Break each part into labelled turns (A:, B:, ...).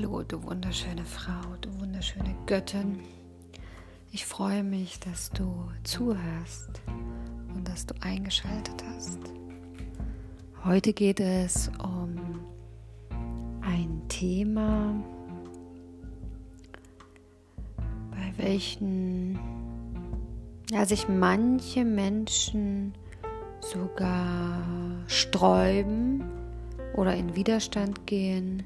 A: Hallo, du wunderschöne Frau, du wunderschöne Göttin. Ich freue mich, dass du zuhörst und dass du eingeschaltet hast. Heute geht es um ein Thema, bei welchen ja, sich manche Menschen sogar sträuben oder in Widerstand gehen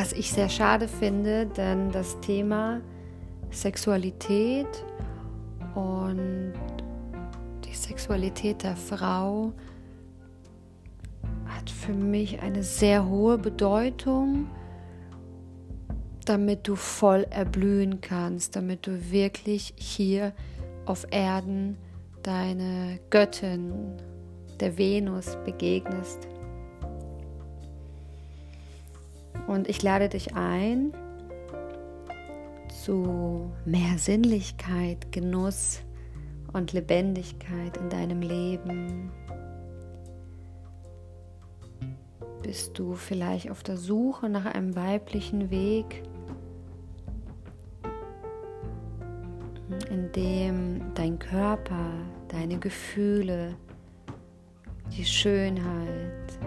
A: was ich sehr schade finde, denn das Thema Sexualität und die Sexualität der Frau hat für mich eine sehr hohe Bedeutung, damit du voll erblühen kannst, damit du wirklich hier auf Erden deine Göttin, der Venus, begegnest. Und ich lade dich ein zu mehr Sinnlichkeit, Genuss und Lebendigkeit in deinem Leben. Bist du vielleicht auf der Suche nach einem weiblichen Weg, in dem dein Körper, deine Gefühle, die Schönheit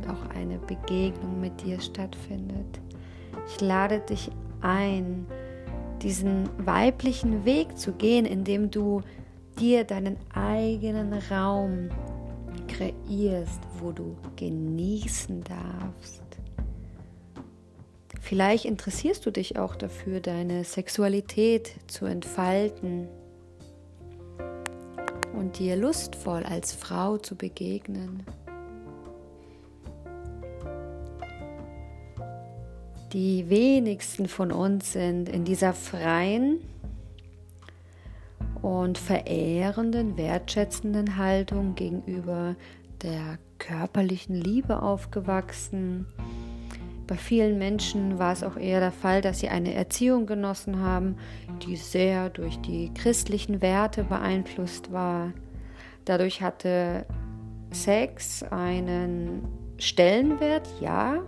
A: und auch eine Begegnung mit dir stattfindet. Ich lade dich ein, diesen weiblichen Weg zu gehen, indem du dir deinen eigenen Raum kreierst, wo du genießen darfst. Vielleicht interessierst du dich auch dafür, deine Sexualität zu entfalten und dir lustvoll als Frau zu begegnen. Die wenigsten von uns sind in dieser freien und verehrenden, wertschätzenden Haltung gegenüber der körperlichen Liebe aufgewachsen. Bei vielen Menschen war es auch eher der Fall, dass sie eine Erziehung genossen haben, die sehr durch die christlichen Werte beeinflusst war. Dadurch hatte Sex einen Stellenwert, ja,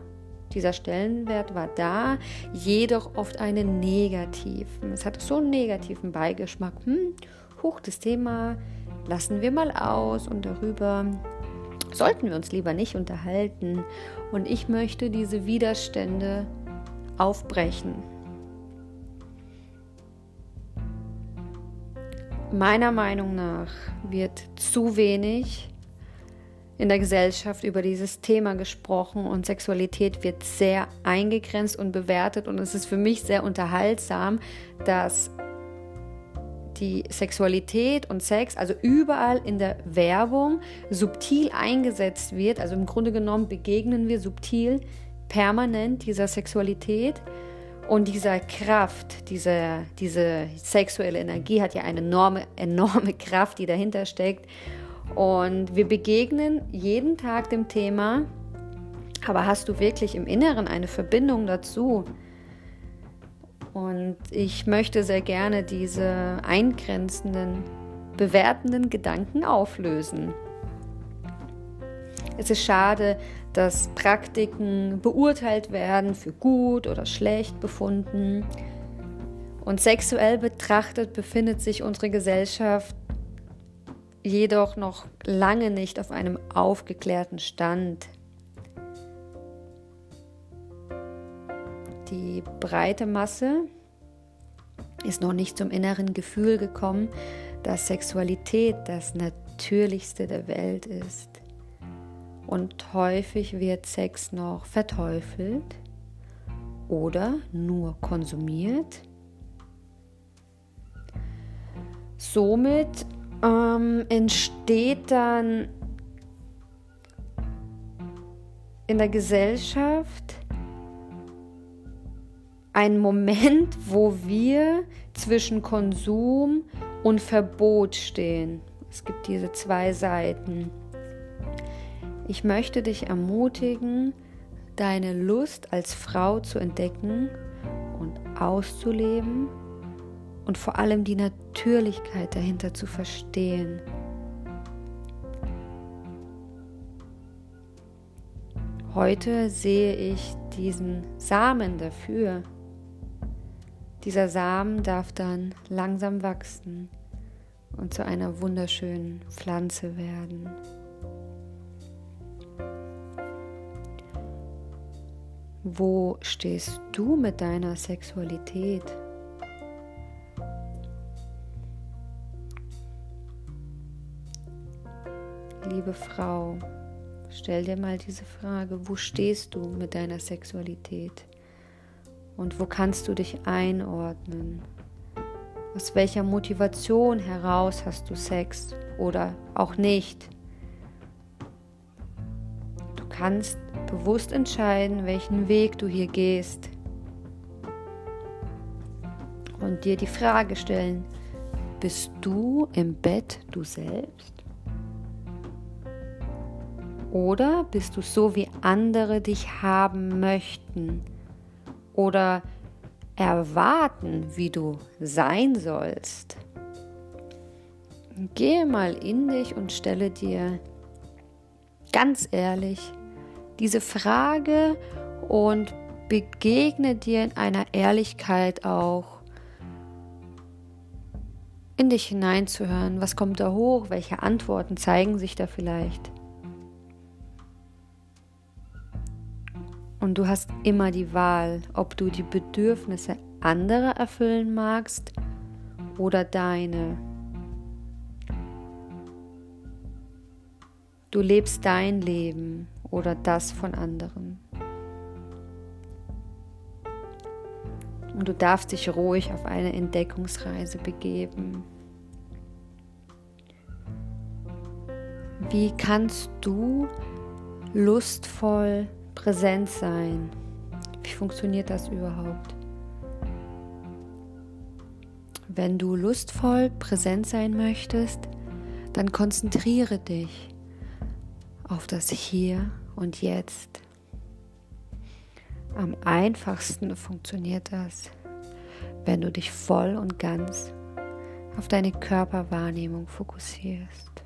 A: dieser Stellenwert war da, jedoch oft einen negativen. Es hatte so einen negativen Beigeschmack. Hm, hoch, das Thema lassen wir mal aus und darüber sollten wir uns lieber nicht unterhalten. Und ich möchte diese Widerstände aufbrechen. Meiner Meinung nach wird zu wenig in der Gesellschaft über dieses Thema gesprochen und Sexualität wird sehr eingegrenzt und bewertet und es ist für mich sehr unterhaltsam, dass die Sexualität und Sex, also überall in der Werbung, subtil eingesetzt wird. Also im Grunde genommen begegnen wir subtil permanent dieser Sexualität und dieser Kraft, diese, diese sexuelle Energie hat ja eine enorme, enorme Kraft, die dahinter steckt. Und wir begegnen jeden Tag dem Thema, aber hast du wirklich im Inneren eine Verbindung dazu? Und ich möchte sehr gerne diese eingrenzenden, bewertenden Gedanken auflösen. Es ist schade, dass Praktiken beurteilt werden, für gut oder schlecht befunden. Und sexuell betrachtet befindet sich unsere Gesellschaft jedoch noch lange nicht auf einem aufgeklärten Stand. Die breite Masse ist noch nicht zum inneren Gefühl gekommen, dass Sexualität das Natürlichste der Welt ist. Und häufig wird Sex noch verteufelt oder nur konsumiert. Somit ähm, entsteht dann in der Gesellschaft ein Moment, wo wir zwischen Konsum und Verbot stehen. Es gibt diese zwei Seiten. Ich möchte dich ermutigen, deine Lust als Frau zu entdecken und auszuleben und vor allem die Natürlichkeit dahinter zu verstehen. Heute sehe ich diesen Samen dafür. Dieser Samen darf dann langsam wachsen und zu einer wunderschönen Pflanze werden. Wo stehst du mit deiner Sexualität? Liebe Frau, stell dir mal diese Frage, wo stehst du mit deiner Sexualität? Und wo kannst du dich einordnen? Aus welcher Motivation heraus hast du Sex oder auch nicht? Du kannst bewusst entscheiden, welchen Weg du hier gehst. Und dir die Frage stellen, bist du im Bett du selbst? Oder bist du so, wie andere dich haben möchten? Oder erwarten, wie du sein sollst. Gehe mal in dich und stelle dir ganz ehrlich diese Frage und begegne dir in einer Ehrlichkeit auch, in dich hineinzuhören. Was kommt da hoch? Welche Antworten zeigen sich da vielleicht? Und du hast immer die Wahl, ob du die Bedürfnisse anderer erfüllen magst oder deine. Du lebst dein Leben oder das von anderen. Und du darfst dich ruhig auf eine Entdeckungsreise begeben. Wie kannst du lustvoll präsent sein. Wie funktioniert das überhaupt? Wenn du lustvoll präsent sein möchtest, dann konzentriere dich auf das Hier und Jetzt. Am einfachsten funktioniert das, wenn du dich voll und ganz auf deine Körperwahrnehmung fokussierst.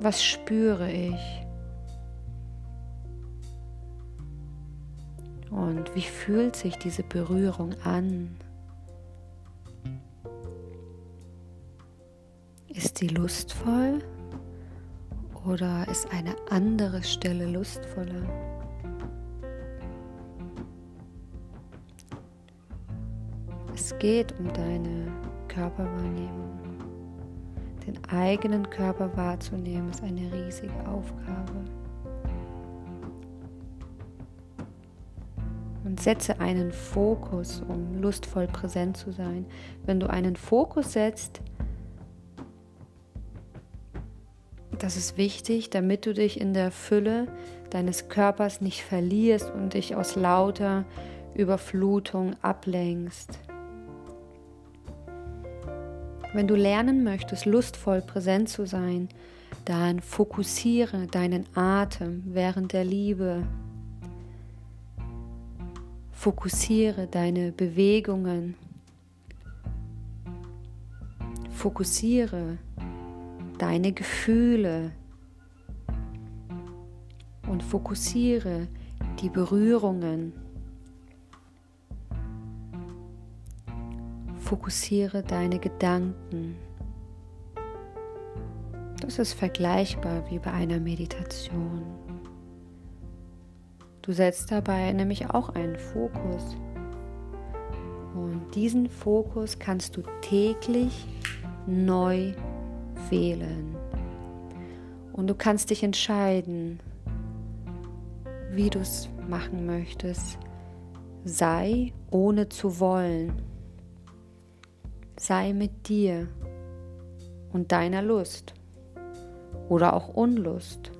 A: Was spüre ich? Und wie fühlt sich diese Berührung an? Ist sie lustvoll oder ist eine andere Stelle lustvoller? Es geht um deine Körperwahrnehmung. Den eigenen Körper wahrzunehmen ist eine riesige Aufgabe. Und setze einen Fokus, um lustvoll präsent zu sein. Wenn du einen Fokus setzt, das ist wichtig, damit du dich in der Fülle deines Körpers nicht verlierst und dich aus lauter Überflutung ablenkst. Wenn du lernen möchtest, lustvoll präsent zu sein, dann fokussiere deinen Atem während der Liebe, Fokussiere deine Bewegungen. Fokussiere deine Gefühle und fokussiere die Berührungen. Fokussiere deine Gedanken. Das ist vergleichbar wie bei einer Meditation. Du setzt dabei nämlich auch einen Fokus. Und diesen Fokus kannst du täglich neu wählen. Und du kannst dich entscheiden, wie du es machen möchtest. Sei ohne zu wollen. Sei mit dir und deiner Lust oder auch Unlust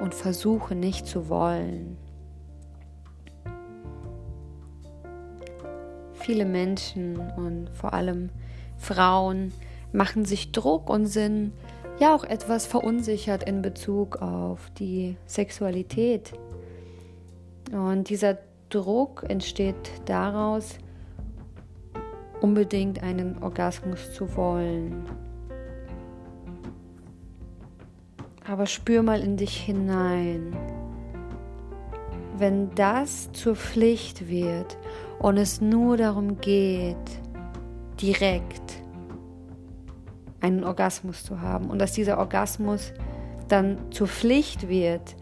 A: und versuche nicht zu wollen. Viele Menschen und vor allem Frauen machen sich Druck und sind ja auch etwas verunsichert in Bezug auf die Sexualität. Und dieser Druck entsteht daraus, unbedingt einen Orgasmus zu wollen. Aber spür mal in dich hinein. Wenn das zur Pflicht wird und es nur darum geht, direkt einen Orgasmus zu haben und dass dieser Orgasmus dann zur Pflicht wird,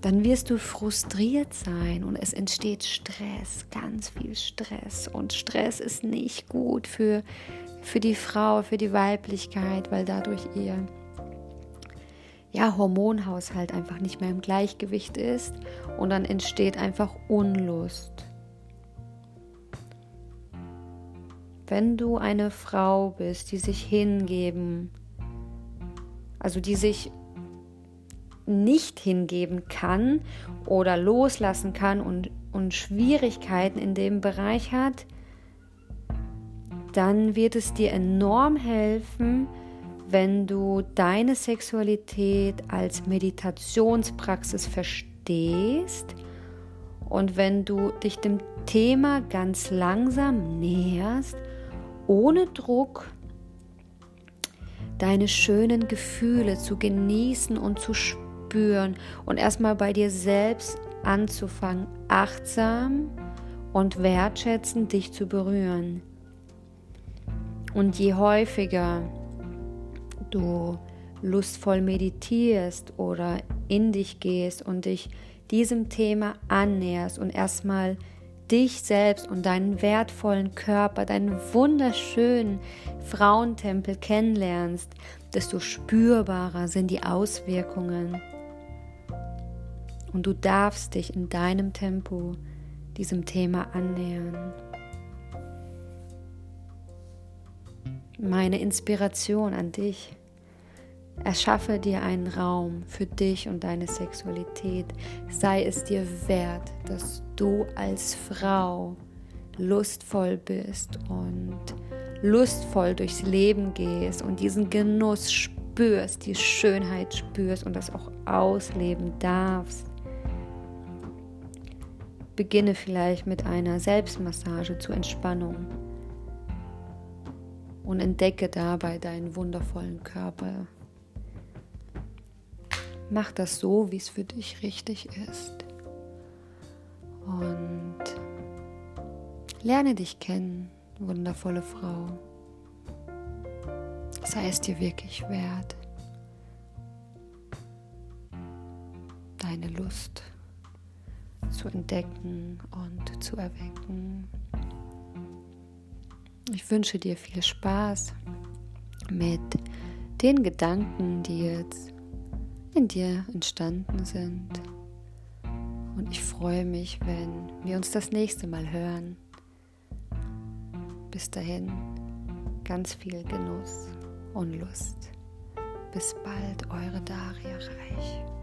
A: dann wirst du frustriert sein und es entsteht Stress, ganz viel Stress. Und Stress ist nicht gut für, für die Frau, für die Weiblichkeit, weil dadurch ihr ja, Hormonhaushalt einfach nicht mehr im Gleichgewicht ist und dann entsteht einfach Unlust. Wenn du eine Frau bist, die sich hingeben, also die sich nicht hingeben kann oder loslassen kann und, und Schwierigkeiten in dem Bereich hat, dann wird es dir enorm helfen, wenn du deine Sexualität als Meditationspraxis verstehst und wenn du dich dem Thema ganz langsam näherst, ohne Druck, deine schönen Gefühle zu genießen und zu spüren und erstmal bei dir selbst anzufangen, achtsam und wertschätzend dich zu berühren. Und je häufiger du lustvoll meditierst oder in dich gehst und dich diesem Thema annäherst und erstmal dich selbst und deinen wertvollen Körper, deinen wunderschönen Frauentempel kennenlernst, desto spürbarer sind die Auswirkungen und du darfst dich in deinem Tempo diesem Thema annähern. Meine Inspiration an dich. Erschaffe dir einen Raum für dich und deine Sexualität. Sei es dir wert, dass du als Frau lustvoll bist und lustvoll durchs Leben gehst und diesen Genuss spürst, die Schönheit spürst und das auch ausleben darfst. Beginne vielleicht mit einer Selbstmassage zur Entspannung und entdecke dabei deinen wundervollen Körper. Mach das so, wie es für dich richtig ist. Und lerne dich kennen, wundervolle Frau. Sei es dir wirklich wert. Deine Lust zu entdecken und zu erwecken. Ich wünsche dir viel Spaß mit den Gedanken, die jetzt in dir entstanden sind. Und ich freue mich, wenn wir uns das nächste Mal hören. Bis dahin ganz viel Genuss und Lust. Bis bald, eure Daria Reich.